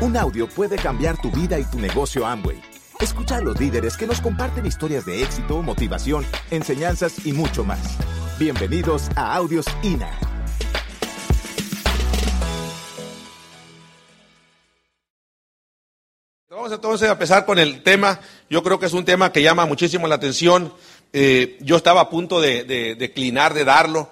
Un audio puede cambiar tu vida y tu negocio Amway. Escucha a los líderes que nos comparten historias de éxito, motivación, enseñanzas y mucho más. Bienvenidos a Audios INA. Vamos entonces a empezar con el tema. Yo creo que es un tema que llama muchísimo la atención. Eh, yo estaba a punto de, de declinar, de darlo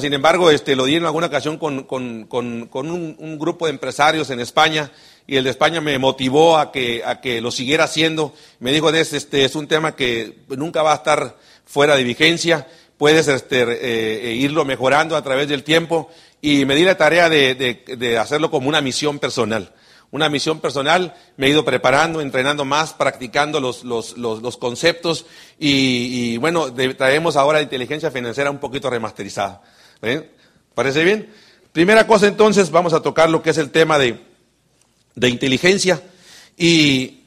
sin embargo, este, lo di en alguna ocasión con, un, grupo de empresarios en España y el de España me motivó a que, a que lo siguiera haciendo. Me dijo, este es un tema que nunca va a estar fuera de vigencia, puedes este, eh, eh, irlo mejorando a través del tiempo y me di la tarea de, hacerlo como una misión personal una misión personal, me he ido preparando, entrenando más, practicando los, los, conceptos y, y bueno, traemos ahora inteligencia financiera un poquito remasterizada. ¿Eh? ¿Parece bien? Primera cosa entonces, vamos a tocar lo que es el tema de, inteligencia. Y,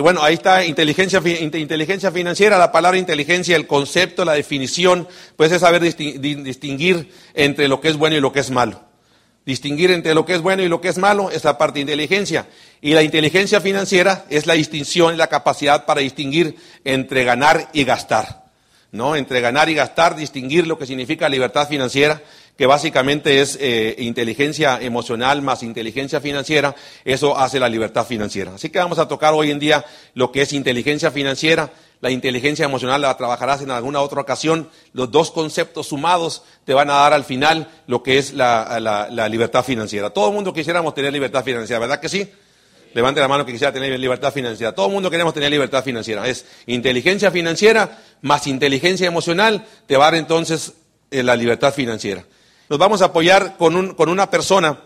bueno, ahí está inteligencia, inteligencia financiera, la palabra inteligencia, el concepto, la definición, pues es saber distinguir entre lo que es bueno y lo que es malo. Distinguir entre lo que es bueno y lo que es malo es la parte de inteligencia. Y la inteligencia financiera es la distinción, la capacidad para distinguir entre ganar y gastar. ¿no? Entre ganar y gastar, distinguir lo que significa libertad financiera, que básicamente es eh, inteligencia emocional más inteligencia financiera, eso hace la libertad financiera. Así que vamos a tocar hoy en día lo que es inteligencia financiera, la inteligencia emocional la trabajarás en alguna otra ocasión, los dos conceptos sumados te van a dar al final lo que es la, libertad financiera. Todo el mundo quisiéramos tener libertad financiera, ¿verdad que sí? Levante la mano que quisiera tener libertad financiera. Todo el mundo queremos tener libertad financiera. Es inteligencia financiera más inteligencia emocional te va a dar entonces eh, la libertad financiera. Nos vamos a apoyar con, con una persona.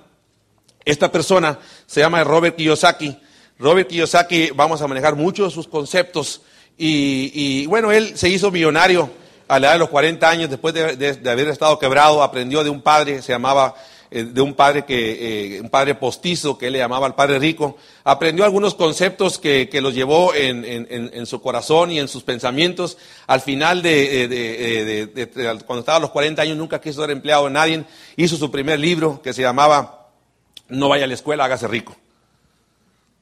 Esta persona se llama Robert Kiyosaki. Robert Kiyosaki, vamos a manejar muchos de sus conceptos. Y, bueno, él se hizo millonario a la edad de los 40 años, después de haber estado quebrado, aprendió de un padre, se llamaba eh, de un padre que, eh, un padre postizo que él le llamaba el padre rico, aprendió algunos conceptos que, que los llevó en, en, su corazón y en sus pensamientos. Al final de, de, cuando estaba a los 40 años, nunca quiso ser empleado de nadie, hizo su primer libro que se llamaba No vaya a la escuela, hágase rico.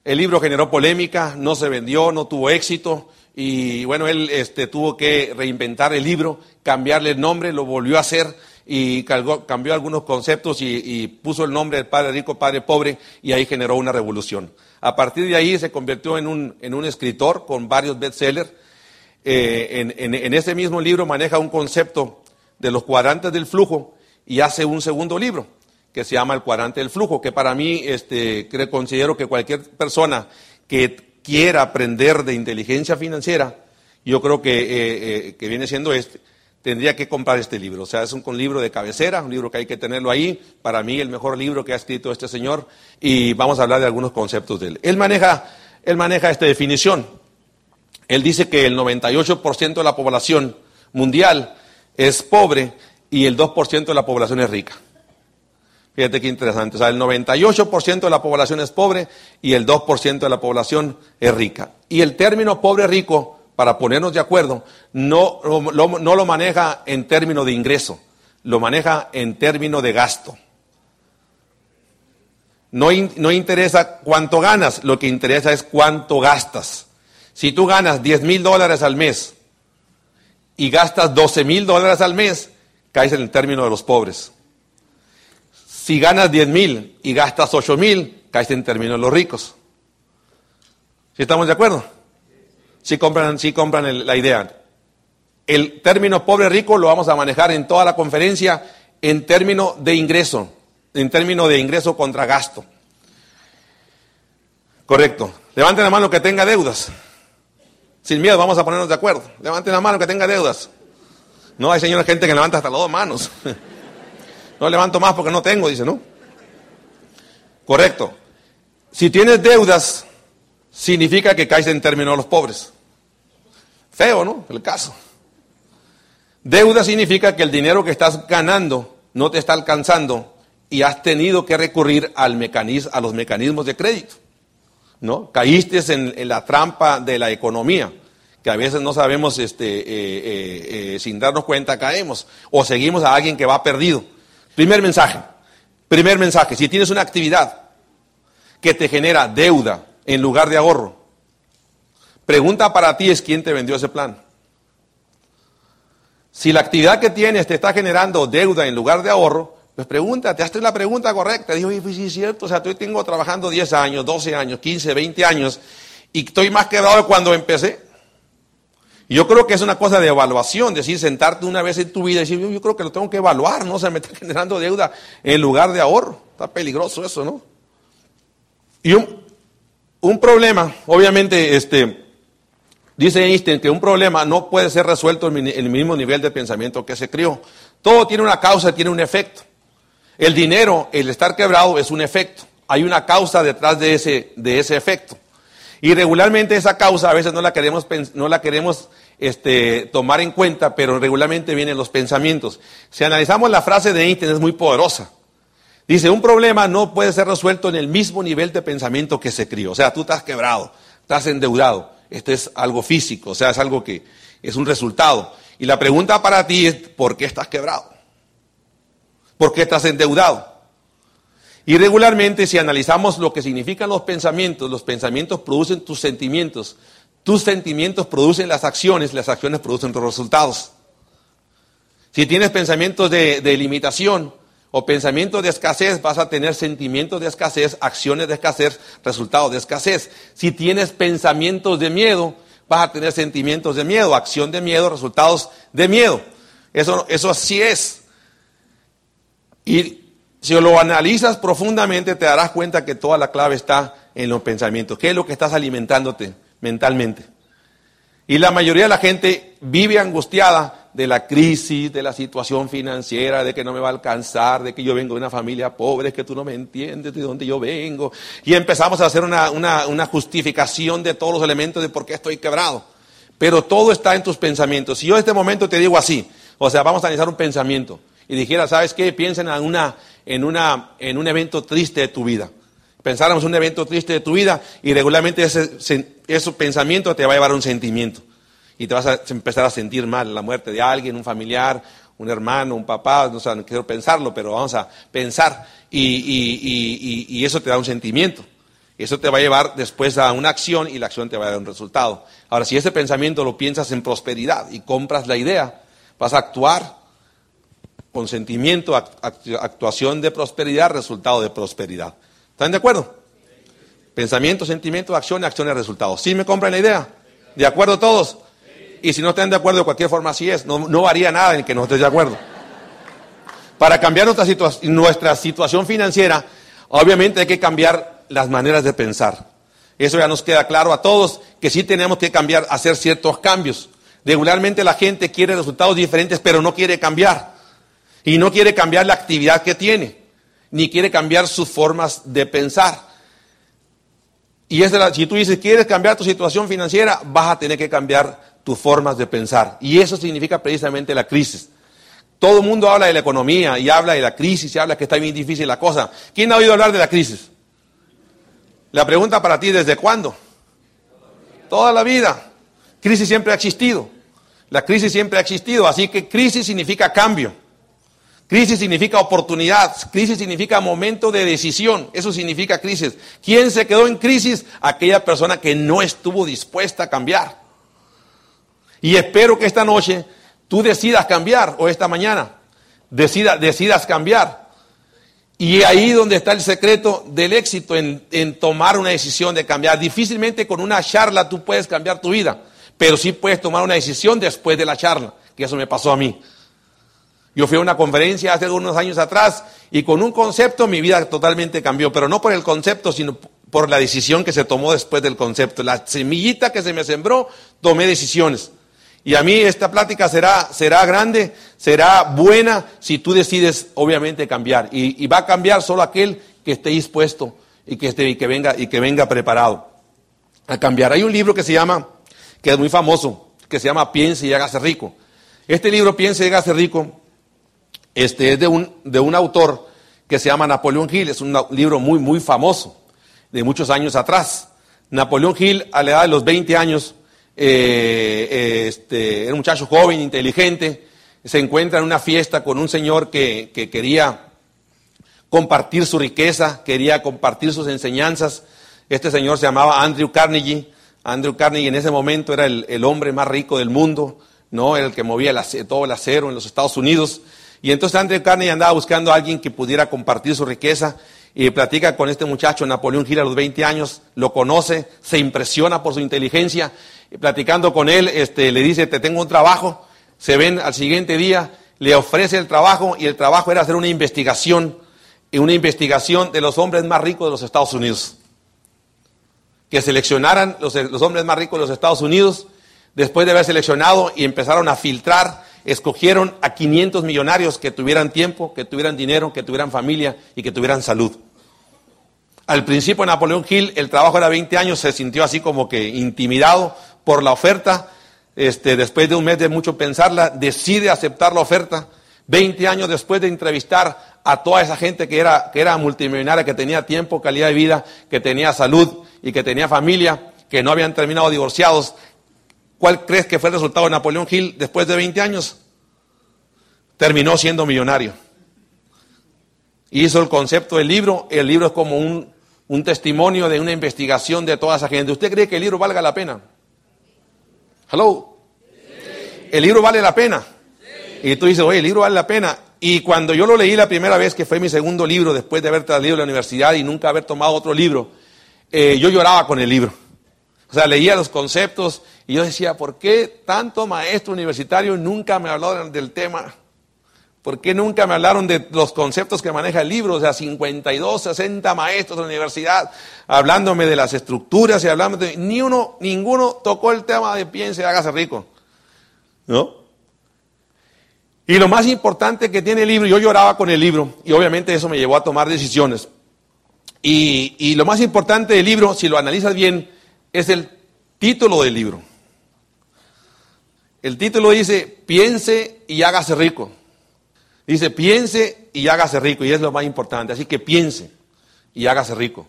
El libro generó polémica, no se vendió, no tuvo éxito. Y bueno, él este, tuvo que reinventar el libro, cambiarle el nombre, lo volvió a hacer y cambió algunos conceptos y, puso el nombre del padre rico, padre pobre, y ahí generó una revolución. A partir de ahí se convirtió en un, en un escritor con varios bestsellers. Eh, en, ese mismo libro maneja un concepto de los cuadrantes del flujo y hace un segundo libro que se llama El cuadrante del flujo, que para mí este, considero que cualquier persona que quiera aprender de inteligencia financiera, yo creo que, eh, eh, que viene siendo este, tendría que comprar este libro. O sea, es un, libro de cabecera, un libro que hay que tenerlo ahí. Para mí, el mejor libro que ha escrito este señor. Y vamos a hablar de algunos conceptos de él. Él maneja, él maneja esta definición. Él dice que el 98% de la población mundial es pobre y el 2% de la población es rica. Fíjate qué interesante. O sea, el 98% de la población es pobre y el 2% de la población es rica. Y el término pobre-rico para ponernos de acuerdo, no, no lo maneja en términos de ingreso, lo maneja en términos de gasto. No, no, interesa cuánto ganas, lo que interesa es cuánto gastas. Si tú ganas 10 mil dólares al mes y gastas 12 mil dólares al mes, caes en el término de los pobres. Si ganas 10 mil y gastas 8 mil, caes en el término de los ricos. ¿Sí estamos de acuerdo? Si compran, si compran la idea. El término pobre rico lo vamos a manejar en toda la conferencia en términos de ingreso, en términos de ingreso contra gasto. Correcto. Levanten la mano que tenga deudas. Sin miedo, vamos a ponernos de acuerdo. Levanten la mano que tenga deudas. No hay señora gente que levanta hasta las dos manos. No levanto más porque no tengo, dice, ¿no? Correcto. Si tienes deudas, significa que caes en términos los pobres. Feo, ¿no? El caso. Deuda significa que el dinero que estás ganando no te está alcanzando y has tenido que recurrir al mecanismo, a los mecanismos de crédito. ¿no? Caíste en, la trampa de la economía, que a veces no sabemos, este, eh, eh, eh, sin darnos cuenta, caemos. O seguimos a alguien que va perdido. Primer mensaje. Primer mensaje. Si tienes una actividad que te genera deuda en lugar de ahorro. Pregunta para ti es quién te vendió ese plan. Si la actividad que tienes te está generando deuda en lugar de ahorro, pues pregúntate, hazte la pregunta correcta. Dijo, pues sí es cierto, o sea, yo tengo trabajando 10 años, 12 años, 15, 20 años y estoy más quebrado de cuando empecé. Yo creo que es una cosa de evaluación, decir, sentarte una vez en tu vida y decir, yo, creo que lo tengo que evaluar, ¿no? O sea, me está generando deuda en lugar de ahorro. Está peligroso eso, ¿no? Y un problema, obviamente, este, dice Einstein que un problema no puede ser resuelto en el mismo nivel de pensamiento que se crió. Todo tiene una causa, tiene un efecto. El dinero, el estar quebrado, es un efecto. Hay una causa detrás de ese, de ese efecto. Y regularmente esa causa a veces no la queremos, no la queremos este, tomar en cuenta, pero regularmente vienen los pensamientos. Si analizamos la frase de Einstein es muy poderosa. Dice, un problema no puede ser resuelto en el mismo nivel de pensamiento que se crió. O sea, tú estás quebrado, estás endeudado. Esto es algo físico, o sea, es algo que es un resultado. Y la pregunta para ti es, ¿por qué estás quebrado? ¿Por qué estás endeudado? Y regularmente si analizamos lo que significan los pensamientos, los pensamientos producen tus sentimientos, tus sentimientos producen las acciones, las acciones producen los resultados. Si tienes pensamientos de, limitación o pensamientos de escasez, vas a tener sentimientos de escasez, acciones de escasez, resultados de escasez. Si tienes pensamientos de miedo, vas a tener sentimientos de miedo, acción de miedo, resultados de miedo. Eso, eso así es. Y si lo analizas profundamente, te darás cuenta que toda la clave está en los pensamientos. ¿Qué es lo que estás alimentándote mentalmente? Y la mayoría de la gente vive angustiada de la crisis, de la situación financiera, de que no me va a alcanzar, de que yo vengo de una familia pobre, que tú no me entiendes de dónde yo vengo. Y empezamos a hacer una, una justificación de todos los elementos de por qué estoy quebrado. Pero todo está en tus pensamientos. Si yo en este momento te digo así, o sea, vamos a analizar un pensamiento y dijera, ¿sabes qué? Piensen en, una, en, una, en un evento triste de tu vida. Pensáramos en un evento triste de tu vida y regularmente ese, ese pensamiento te va a llevar a un sentimiento. Y te vas a empezar a sentir mal, la muerte de alguien, un familiar, un hermano, un papá, no, sé, no quiero pensarlo, pero vamos a pensar y, y, y, y, eso te da un sentimiento. Eso te va a llevar después a una acción y la acción te va a dar un resultado. Ahora, si ese pensamiento lo piensas en prosperidad y compras la idea, vas a actuar consentimiento, actuación de prosperidad, resultado de prosperidad. ¿Están de acuerdo? Pensamiento, sentimiento, acción, acción y resultado. ¿Sí me compran la idea? ¿De acuerdo todos? Y si no están de acuerdo, de cualquier forma así es. No, varía nada en que no estés de acuerdo. Para cambiar nuestra, nuestra situación financiera, obviamente hay que cambiar las maneras de pensar. Eso ya nos queda claro a todos, que sí tenemos que cambiar, hacer ciertos cambios. Regularmente la gente quiere resultados diferentes, pero no quiere cambiar. Y no quiere cambiar la actividad que tiene, ni quiere cambiar sus formas de pensar. Y si tú dices, quieres cambiar tu situación financiera, vas a tener que cambiar tus formas de pensar. Y eso significa precisamente la crisis. Todo el mundo habla de la economía y habla de la crisis y habla que está bien difícil la cosa. ¿Quién ha oído hablar de la crisis? La pregunta para ti, ¿desde cuándo? Toda la vida. Crisis siempre ha existido. La crisis siempre ha existido, así que crisis significa cambio. Crisis significa oportunidad, crisis significa momento de decisión, eso significa crisis. ¿Quién se quedó en crisis? Aquella persona que no estuvo dispuesta a cambiar. Y espero que esta noche tú decidas cambiar, o esta mañana, decidas cambiar. Y ahí donde está el secreto del éxito en, en tomar una decisión de cambiar. Difícilmente con una charla tú puedes cambiar tu vida, pero sí puedes tomar una decisión después de la charla, que eso me pasó a mí. Yo fui a una conferencia hace algunos años atrás y con un concepto mi vida totalmente cambió, pero no por el concepto, sino por la decisión que se tomó después del concepto. La semillita que se me sembró, tomé decisiones. Y a mí esta plática será, será grande, será buena si tú decides obviamente cambiar. Y, va a cambiar solo aquel que esté dispuesto y que, esté, y que, venga, y que venga preparado a cambiar. Hay un libro que se llama, que es muy famoso, que se llama Piense y hágase rico. Este libro, Piense y hágase rico, este es de un, de un autor que se llama Napoleón Hill, es un libro muy, muy famoso, de muchos años atrás. Napoleón Hill, a la edad de los 20 años, eh, este, era un muchacho joven, inteligente, se encuentra en una fiesta con un señor que, quería compartir su riqueza, quería compartir sus enseñanzas. Este señor se llamaba Andrew Carnegie. Andrew Carnegie en ese momento era el, hombre más rico del mundo, ¿no? Era el que movía todo el acero en los Estados Unidos. Y entonces Andrew Carnegie andaba buscando a alguien que pudiera compartir su riqueza y platica con este muchacho, Napoleón Gil, a los 20 años, lo conoce, se impresiona por su inteligencia, platicando con él, este, le dice, te tengo un trabajo, se ven al siguiente día, le ofrece el trabajo y el trabajo era hacer una investigación, una investigación de los hombres más ricos de los Estados Unidos. Que seleccionaran los, los hombres más ricos de los Estados Unidos, después de haber seleccionado y empezaron a filtrar escogieron a 500 millonarios que tuvieran tiempo, que tuvieran dinero, que tuvieran familia y que tuvieran salud. Al principio Napoleón Hill, el trabajo era 20 años, se sintió así como que intimidado por la oferta. Este, después de un mes de mucho pensarla, decide aceptar la oferta. 20 años después de entrevistar a toda esa gente que era, que era multimillonaria, que tenía tiempo, calidad de vida, que tenía salud y que tenía familia, que no habían terminado divorciados, ¿Cuál crees que fue el resultado de Napoleón Hill después de 20 años? Terminó siendo millonario. Hizo el concepto del libro. El libro es como un, testimonio de una investigación de toda esa gente. ¿Usted cree que el libro valga la pena? Hello. El libro vale la pena. Y tú dices, oye, el libro vale la pena. Y cuando yo lo leí la primera vez, que fue mi segundo libro, después de haber traído la universidad y nunca haber tomado otro libro, eh, yo lloraba con el libro. O sea, leía los conceptos y yo decía, ¿por qué tanto maestro universitario nunca me hablaron del tema? ¿Por qué nunca me hablaron de los conceptos que maneja el libro? O sea, 52, 60 maestros de la universidad hablándome de las estructuras y hablando de... Ni uno, ninguno tocó el tema de piense, hágase rico. ¿No? Y lo más importante que tiene el libro, yo lloraba con el libro y obviamente eso me llevó a tomar decisiones. Y, y lo más importante del libro, si lo analizas bien, es el título del libro. El título dice, piense y hágase rico. Dice, piense y hágase rico, y es lo más importante. Así que piense y hágase rico.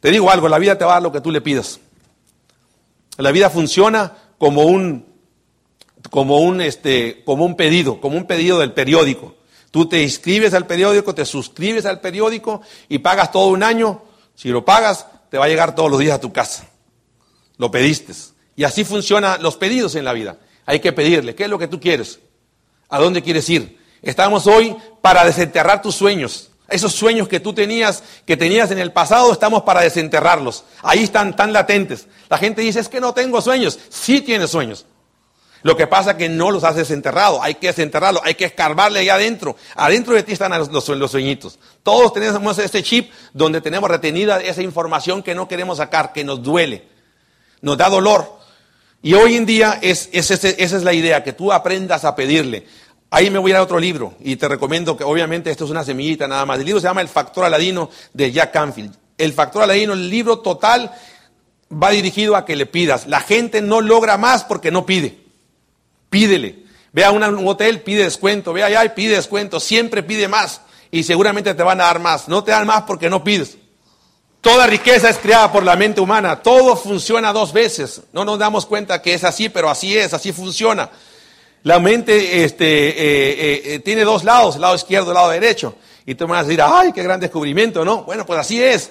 Te digo algo, la vida te va a dar lo que tú le pidas. La vida funciona como un, como un, este, como un pedido, como un pedido del periódico. Tú te inscribes al periódico, te suscribes al periódico y pagas todo un año. Si lo pagas, te va a llegar todos los días a tu casa. Lo pediste. Y así funcionan los pedidos en la vida. Hay que pedirle, ¿qué es lo que tú quieres? ¿A dónde quieres ir? Estamos hoy para desenterrar tus sueños. Esos sueños que tú tenías, que tenías en el pasado, estamos para desenterrarlos. Ahí están tan latentes. La gente dice, es que no tengo sueños. Sí tienes sueños. Lo que pasa es que no los has desenterrado. Hay que desenterrarlos, hay que escarbarle ahí adentro. Adentro de ti están los, los sueñitos. Todos tenemos este chip donde tenemos retenida esa información que no queremos sacar, que nos duele, nos da dolor. Y hoy en día es, esa es la idea, que tú aprendas a pedirle. Ahí me voy a, a otro libro y te recomiendo que obviamente esto es una semillita nada más. El libro se llama El Factor Aladino de Jack Canfield. El Factor Aladino, el libro total, va dirigido a que le pidas. La gente no logra más porque no pide. Pídele. Ve a un hotel, pide descuento. Ve allá y pide descuento. Siempre pide más. Y seguramente te van a dar más. No te dan más porque no pides. Toda riqueza es creada por la mente humana. Todo funciona dos veces. No nos damos cuenta que es así, pero así es, así funciona. La mente este, eh, eh, eh, tiene dos lados, el lado izquierdo y el lado derecho. Y tú me vas a decir, ay, qué gran descubrimiento, ¿no? Bueno, pues así es.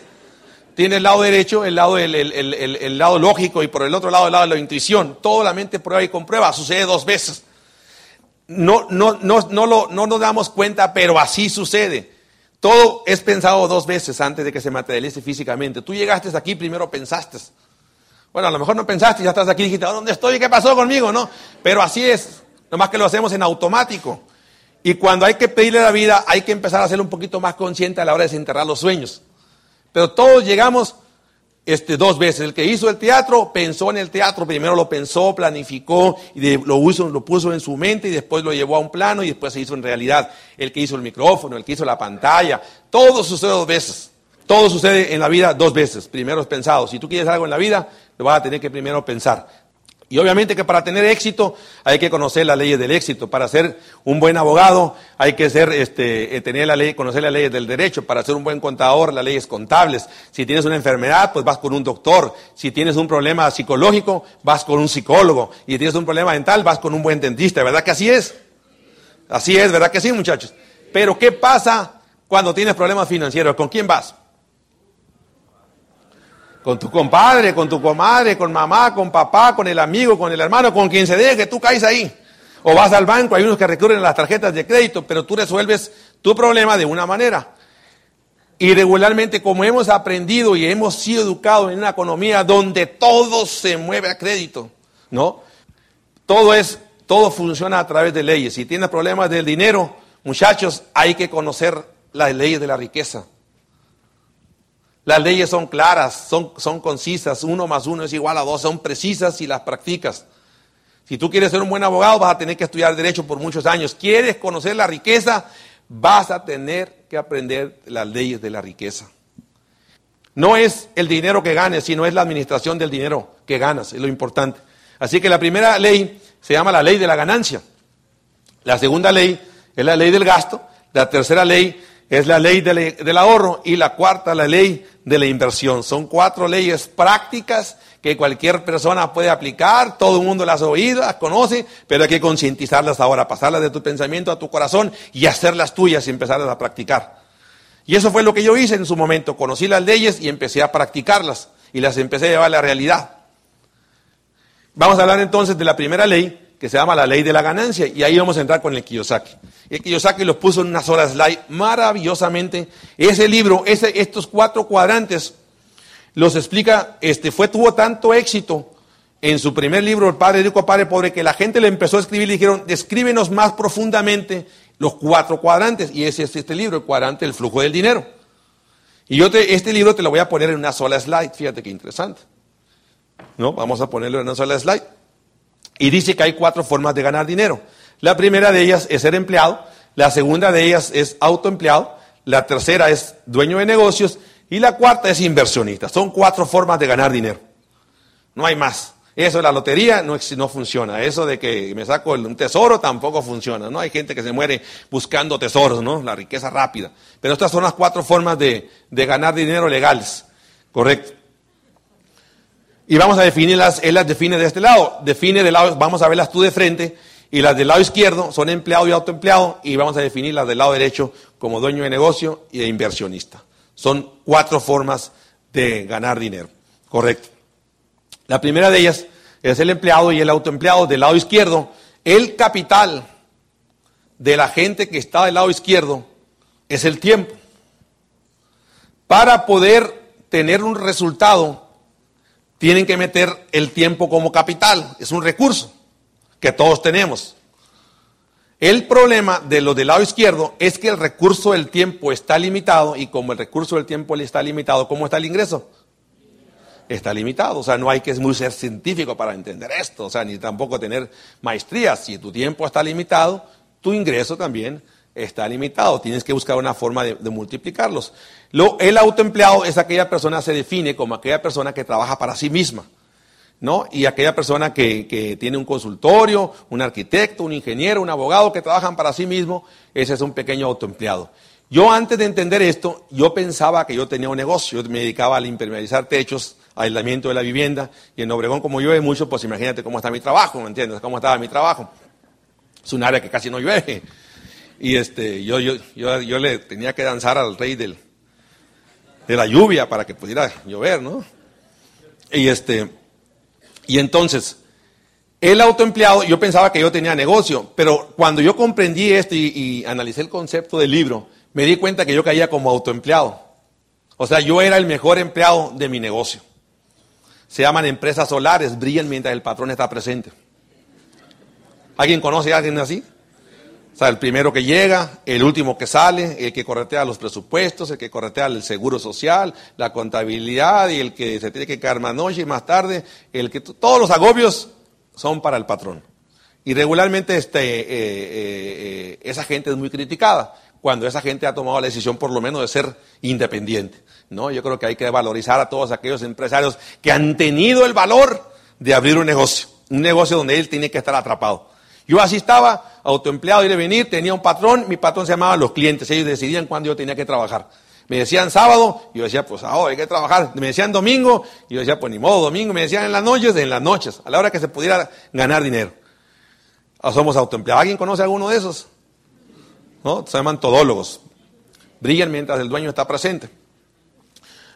Tiene el lado derecho, el lado, el, lado lógico y por el otro lado el lado de la intuición. Todo la mente prueba y comprueba, sucede dos veces. No, no, no, no, lo, no nos damos cuenta, pero así sucede. Todo es pensado dos veces antes de que se materialice físicamente. Tú llegaste aquí, primero pensaste. Bueno, a lo mejor no pensaste, ya estás aquí y dijiste, ¿dónde estoy? ¿Qué pasó conmigo? No, pero así es. Nomás que lo hacemos en automático. Y cuando hay que pedirle la vida, hay que empezar a ser un poquito más consciente a la hora de desenterrar los sueños. Pero todos llegamos este, dos veces. El que hizo el teatro pensó en el teatro, primero lo pensó, planificó, y lo, lo puso en su mente y después lo llevó a un plano y después se hizo en realidad. El que hizo el micrófono, el que hizo la pantalla, todo sucede dos veces. Todo sucede en la vida dos veces. Primero es pensado. Si tú quieres algo en la vida, lo vas a tener que primero pensar. Y obviamente que para tener éxito hay que conocer las leyes del éxito. Para ser un buen abogado hay que ser, este, eh, tener la ley, conocer las leyes del derecho. Para ser un buen contador, las leyes contables. Si tienes una enfermedad, pues vas con un doctor. Si tienes un problema psicológico, vas con un psicólogo. Y si tienes un problema dental, vas con un buen dentista. ¿Verdad que así es? Así es, ¿verdad que sí, muchachos? Pero ¿qué pasa Cuando tienes problemas financieros, ¿con quién vas? Con tu compadre, con tu comadre, con mamá, con papá, con el amigo, con el hermano, con quien se deje, que tú caes ahí. O vas al banco, hay unos que recurren a las tarjetas de crédito, pero tú resuelves tu problema de una manera. Y regularmente, como hemos aprendido y hemos sido educados en una economía donde todo se mueve a crédito, ¿no? Todo es, todo funciona a través de leyes. Si tienes problemas del dinero, muchachos, hay que conocer las leyes de la riqueza. Las leyes son claras, son, son concisas, uno más uno es igual a dos, son precisas y las practicas. Si tú quieres ser un buen abogado, vas a tener que estudiar derecho por muchos años. ¿Quieres conocer la riqueza? Vas a tener que aprender las leyes de la riqueza. No es el dinero que ganes, sino es la administración del dinero que ganas, es lo importante. Así que la primera ley se llama la ley de la ganancia. La segunda ley es la ley del gasto. La tercera ley es la ley del ahorro y la cuarta la ley de la inversión. Son cuatro leyes prácticas que cualquier persona puede aplicar, todo el mundo las ha oído, las conoce, pero hay que concientizarlas ahora, pasarlas de tu pensamiento a tu corazón y hacerlas tuyas y empezarlas a practicar. Y eso fue lo que yo hice en su momento, conocí las leyes y empecé a practicarlas y las empecé a llevar a la realidad. Vamos a hablar entonces de la primera ley, que se llama la ley de la ganancia, y ahí vamos a entrar con el Kiyosaki. El Kiyosaki los puso en una sola slide maravillosamente. Ese libro, ese, estos cuatro cuadrantes, los explica, este, fue, tuvo tanto éxito en su primer libro, El Padre Rico, Padre Pobre, que la gente le empezó a escribir y le dijeron, descríbenos más profundamente los cuatro cuadrantes. Y ese es este libro, el cuadrante del flujo del dinero. Y yo te, este libro te lo voy a poner en una sola slide, fíjate qué interesante. ¿No? Vamos a ponerlo en una sola slide. Y dice que hay cuatro formas de ganar dinero. La primera de ellas es ser empleado, la segunda de ellas es autoempleado, la tercera es dueño de negocios y la cuarta es inversionista. Son cuatro formas de ganar dinero. No hay más. Eso de la lotería no, no funciona. Eso de que me saco un tesoro tampoco funciona. No hay gente que se muere buscando tesoros, ¿no? La riqueza rápida. Pero estas son las cuatro formas de, de ganar dinero legales. Correcto. Y vamos a definirlas, él las define de este lado. Define de lado, vamos a verlas tú de frente. Y las del lado izquierdo son empleado y autoempleado. Y vamos a definir las del lado derecho como dueño de negocio y inversionista. Son cuatro formas de ganar dinero. Correcto. La primera de ellas es el empleado y el autoempleado. Del lado izquierdo, el capital de la gente que está del lado izquierdo es el tiempo. Para poder tener un resultado, tienen que meter el tiempo como capital, es un recurso que todos tenemos. El problema de lo del lado izquierdo es que el recurso del tiempo está limitado y como el recurso del tiempo está limitado, ¿cómo está el ingreso? Está limitado, o sea, no hay que muy ser científico para entender esto, o sea, ni tampoco tener maestría. Si tu tiempo está limitado, tu ingreso también está limitado. Tienes que buscar una forma de, multiplicarlos. Lo, el autoempleado es aquella persona, se define como aquella persona que trabaja para sí misma. ¿no? Y aquella persona que, que, tiene un consultorio, un arquitecto, un ingeniero, un abogado que trabajan para sí mismo, ese es un pequeño autoempleado. Yo antes de entender esto, yo pensaba que yo tenía un negocio, yo me dedicaba a impermeabilizar techos, aislamiento de la vivienda, y en Obregón como llueve mucho, pues imagínate cómo está mi trabajo, ¿me entiendes? Cómo estaba mi trabajo. Es un área que casi no llueve. Y este, yo, yo, yo, le tenía que danzar al rey del, de la lluvia para que pudiera llover, ¿no? Y este, y entonces, el autoempleado, yo pensaba que yo tenía negocio, pero cuando yo comprendí esto y, analicé el concepto del libro, me di cuenta que yo caía como autoempleado. O sea, yo era el mejor empleado de mi negocio. Se llaman empresas solares, brillan mientras el patrón está presente. ¿Alguien conoce a alguien así? Sea, el primero que llega, el último que sale, el que corretea los presupuestos, el que corretea el seguro social, la contabilidad y el que se tiene que quedar más noche y más tarde, el que todos los agobios son para el patrón. Y regularmente este, eh, eh, eh, esa gente es muy criticada cuando esa gente ha tomado la decisión por lo menos de ser independiente. ¿no? Yo creo que hay que valorizar a todos aquellos empresarios que han tenido el valor de abrir un negocio, un negocio donde él tiene que estar atrapado. Yo así estaba, autoempleado, ir y venir, tenía un patrón, mi patrón se llamaba los clientes, ellos decidían cuándo yo tenía que trabajar. Me decían sábado, yo decía, pues ahora hay que trabajar. Me decían domingo, yo decía, pues ni modo, domingo. Me decían en las noches, en las noches, a la hora que se pudiera ganar dinero. O somos autoempleados. ¿Alguien conoce alguno de esos? ¿No? Se llaman todólogos. brillan mientras el dueño está presente.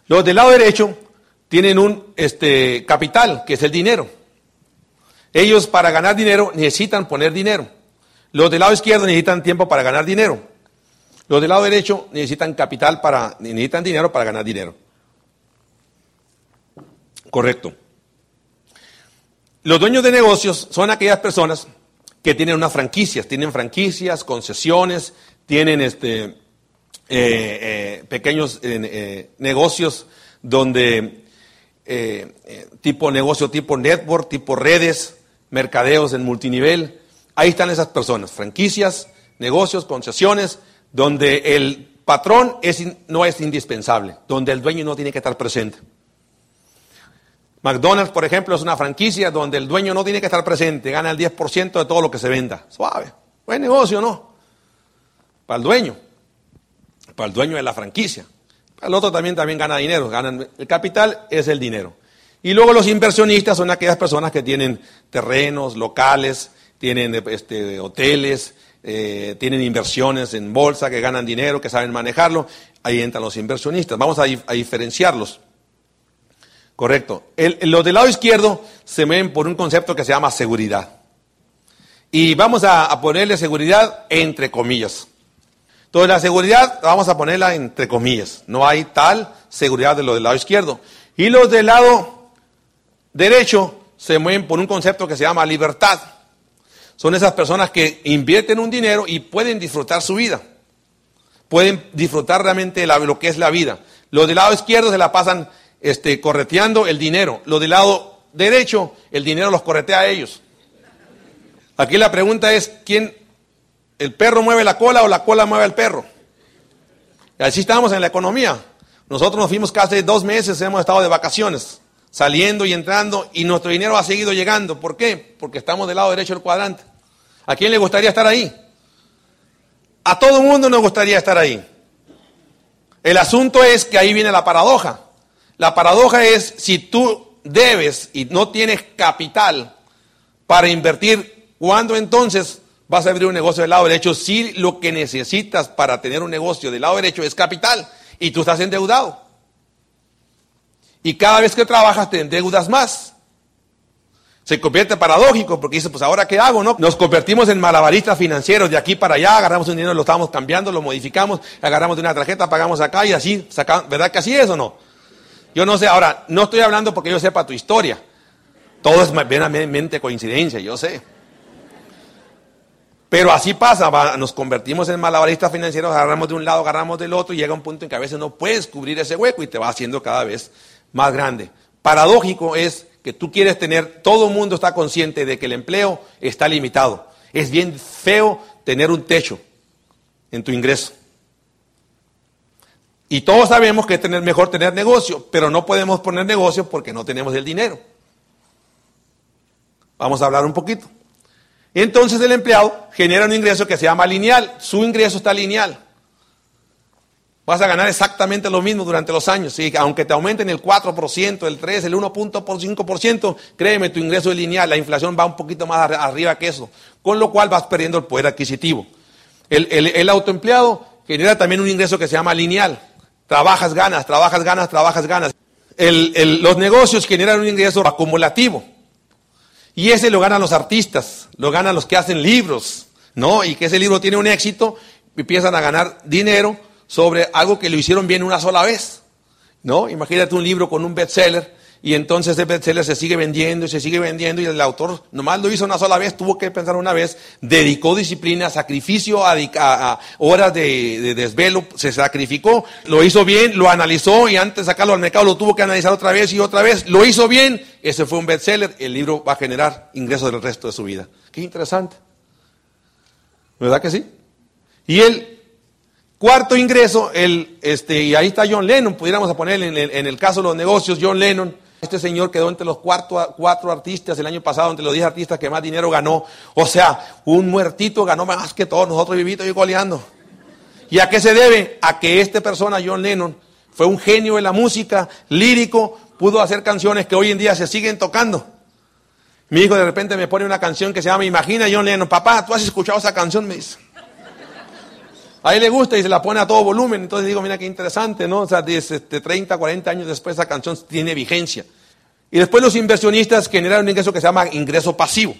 Los del lado derecho tienen un este, capital, que es el dinero. Ellos para ganar dinero necesitan poner dinero. Los del lado izquierdo necesitan tiempo para ganar dinero. Los del lado derecho necesitan capital para, necesitan dinero para ganar dinero. Correcto. Los dueños de negocios son aquellas personas que tienen unas franquicias, tienen franquicias, concesiones, tienen este, eh, eh, pequeños eh, negocios donde tipo negocio, tipo network, tipo redes, mercadeos en multinivel. Ahí están esas personas, franquicias, negocios, concesiones, donde el patrón no es indispensable, donde el dueño no tiene que estar presente. McDonald's, por ejemplo, es una franquicia donde el dueño no tiene que estar presente, gana el 10% de todo lo que se venda. Suave. Buen negocio, ¿no? Para el dueño. Para el dueño de la franquicia. Para el otro también, también gana dinero. Ganan, el capital es el dinero. Y luego los inversionistas son aquellas personas que tienen terrenos, locales, tienen este, hoteles, eh, tienen inversiones en bolsa, que ganan dinero, que saben manejarlo. Ahí entran los inversionistas. Vamos a diferenciarlos. Correcto. los del lado izquierdo se ven por un concepto que se llama seguridad. Y vamos a, ponerle seguridad entre comillas. Entonces la seguridad vamos a ponerla entre comillas. No hay tal seguridad de los del lado izquierdo. Y los del lado derecho se mueven por un concepto que se llama libertad. Son esas personas que invierten un dinero y pueden disfrutar su vida. Pueden disfrutar realmente lo que es la vida. Los del lado izquierdo se la pasan este, correteando el dinero. Los del lado derecho, el dinero los corretea a ellos. Aquí la pregunta es, ¿quién, el perro mueve la cola o la cola mueve al perro? Y así estamos en la economía. Nosotros nos fuimos casi dos meses, hemos estado de vacaciones, saliendo y entrando, y nuestro dinero ha seguido llegando. ¿Por qué? Porque estamos del lado derecho del cuadrante. ¿A quién le gustaría estar ahí? A todo el mundo nos gustaría estar ahí. El asunto es que ahí viene la paradoja. La paradoja es, si tú debes y no tienes capital para invertir, ¿cuándo entonces vas a abrir un negocio del lado derecho? Si lo que necesitas para tener un negocio del lado derecho es capital y tú estás endeudado. Y cada vez que trabajas te endeudas más. Se convierte paradójico porque dices, pues ahora qué hago, ¿no? Nos convertimos en malabaristas financieros de aquí para allá, agarramos un dinero, lo estamos cambiando, lo modificamos, agarramos de una tarjeta, pagamos acá y así, ¿verdad que así es o no? Yo no sé, ahora, no estoy hablando porque yo sepa tu historia. Todo es meramente coincidencia, yo sé. Pero así pasa, nos convertimos en malabaristas financieros, agarramos de un lado, agarramos del otro y llega un punto en que a veces no puedes cubrir ese hueco y te va haciendo cada vez más grande. Paradójico es que tú quieres tener, todo el mundo está consciente de que el empleo está limitado. Es bien feo tener un techo en tu ingreso. Y todos sabemos que es tener, mejor tener negocio, pero no podemos poner negocio porque no tenemos el dinero. Vamos a hablar un poquito. Entonces el empleado genera un ingreso que se llama lineal. Su ingreso está lineal. Vas a ganar exactamente lo mismo durante los años. aunque te aumenten el 4%, el 3%, el 1.5%, créeme, tu ingreso es lineal. La inflación va un poquito más arriba que eso. Con lo cual vas perdiendo el poder adquisitivo. El, el autoempleado genera también un ingreso que se llama lineal. Trabajas, ganas, trabajas, ganas, trabajas, ganas. los negocios generan un ingreso acumulativo. Y ese lo ganan los artistas, lo ganan los que hacen libros, ¿no? Y que ese libro tiene un éxito, empiezan a ganar dinero sobre algo que lo hicieron bien una sola vez, ¿no? Imagínate un libro con un bestseller y entonces el bestseller se sigue vendiendo y se sigue vendiendo y el autor nomás lo hizo una sola vez, tuvo que pensar una vez, dedicó disciplina, sacrificio, a, horas de, desvelo, se sacrificó, lo hizo bien, lo analizó y antes de sacarlo al mercado lo tuvo que analizar otra vez y otra vez, lo hizo bien, ese fue un bestseller, el libro va a generar ingresos del resto de su vida. Qué interesante. ¿Verdad que sí? Y el cuarto ingreso, el, este, y ahí está John Lennon, pudiéramos poner en el, en el caso de los negocios, John Lennon, este señor quedó entre los cuatro, cuatro artistas el año pasado, entre los diez artistas que más dinero ganó. O sea, un muertito ganó más que todos nosotros vivitos y goleando. ¿Y a qué se debe? A que esta persona, John Lennon, fue un genio de la música, lírico, pudo hacer canciones que hoy en día se siguen tocando. Mi hijo de repente me pone una canción que se llama Imagina John Lennon. Papá, ¿tú has escuchado esa canción? Me dice. A él le gusta y se la pone a todo volumen. Entonces digo, mira qué interesante, ¿no? O sea, 30, 40 años después esa canción tiene vigencia. Y después los inversionistas generan un ingreso que se llama ingreso pasivo.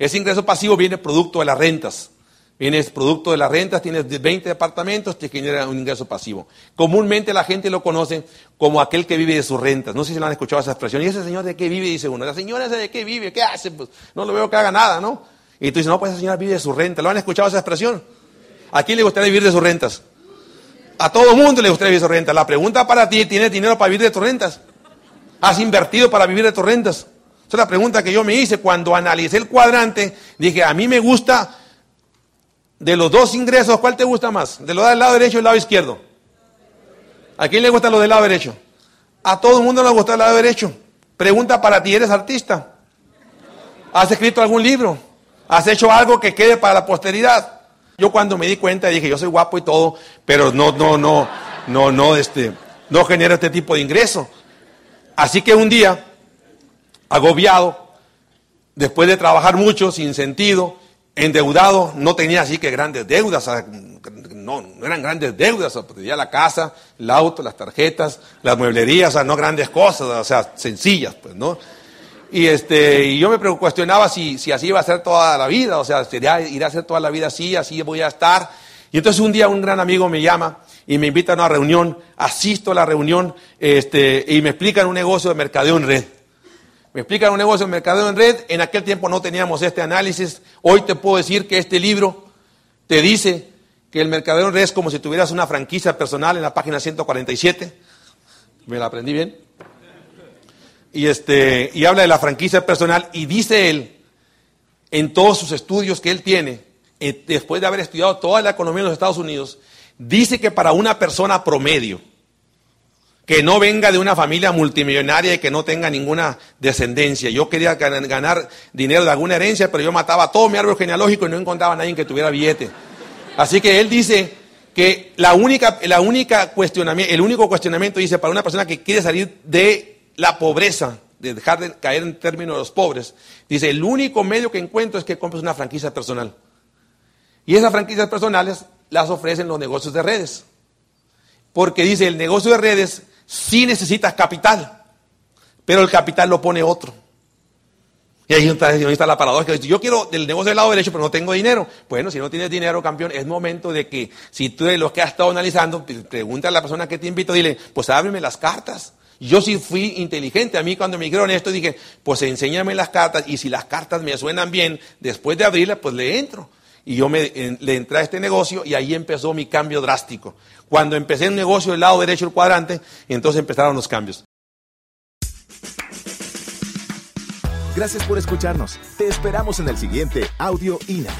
Ese ingreso pasivo viene producto de las rentas. Viene producto de las rentas, tienes 20 departamentos, te genera un ingreso pasivo. Comúnmente la gente lo conoce como aquel que vive de sus rentas. No sé si lo han escuchado esa expresión. ¿Y ese señor de qué vive? Dice uno. La señora de qué vive, ¿qué hace? Pues no lo veo que haga nada, ¿no? Y tú dices, no, pues esa señora vive de su renta. ¿Lo han escuchado esa expresión? ¿A quién le gustaría vivir de sus rentas? A todo mundo le gustaría vivir de sus rentas. La pregunta para ti, ¿tienes dinero para vivir de tus rentas? ¿Has invertido para vivir de tus rentas? Esa es la pregunta que yo me hice cuando analicé el cuadrante. Dije, a mí me gusta de los dos ingresos, ¿cuál te gusta más? ¿De lo del lado derecho y el lado izquierdo? ¿A quién le gusta lo del lado derecho? A todo el mundo le gusta el lado derecho. Pregunta para ti, ¿eres artista? ¿Has escrito algún libro? ¿Has hecho algo que quede para la posteridad? Yo cuando me di cuenta dije, yo soy guapo y todo, pero no, no, no, no, no, este, no genera este tipo de ingreso. Así que un día, agobiado, después de trabajar mucho, sin sentido, endeudado, no tenía así que grandes deudas, no, no eran grandes deudas, tenía la casa, el auto, las tarjetas, las mueblerías, no grandes cosas, o sea, sencillas, pues, ¿no? Y, este, y yo me cuestionaba si, si así iba a ser toda la vida, o sea, sería a ser toda la vida así, así voy a estar. Y entonces un día un gran amigo me llama y me invita a una reunión, asisto a la reunión este, y me explican un negocio de mercadeo en red. Me explican un negocio de mercadeo en red, en aquel tiempo no teníamos este análisis, hoy te puedo decir que este libro te dice que el mercadeo en red es como si tuvieras una franquicia personal en la página 147. ¿Me la aprendí bien? Y, este, y habla de la franquicia personal y dice él, en todos sus estudios que él tiene, eh, después de haber estudiado toda la economía de los Estados Unidos, dice que para una persona promedio, que no venga de una familia multimillonaria y que no tenga ninguna descendencia. Yo quería ganar dinero de alguna herencia, pero yo mataba todo mi árbol genealógico y no encontraba a nadie que tuviera billete. Así que él dice que la única, la única cuestionamiento, el único cuestionamiento dice para una persona que quiere salir de la pobreza, de dejar de caer en términos de los pobres, dice, el único medio que encuentro es que compres una franquicia personal. Y esas franquicias personales las ofrecen los negocios de redes. Porque dice, el negocio de redes sí necesita capital, pero el capital lo pone otro. Y ahí está, la paradoja. Yo quiero del negocio del lado derecho, pero no tengo dinero. Bueno, si no tienes dinero, campeón, es momento de que, si tú eres lo que has estado analizando, pues, pregunta a la persona que te invito, dile, pues ábreme las cartas. Yo sí fui inteligente. A mí cuando me dijeron esto dije, pues enséñame las cartas y si las cartas me suenan bien, después de abrirlas, pues le entro. Y yo me, le entré a este negocio y ahí empezó mi cambio drástico. Cuando empecé un negocio del lado derecho del cuadrante, entonces empezaron los cambios. Gracias por escucharnos. Te esperamos en el siguiente Audio INA.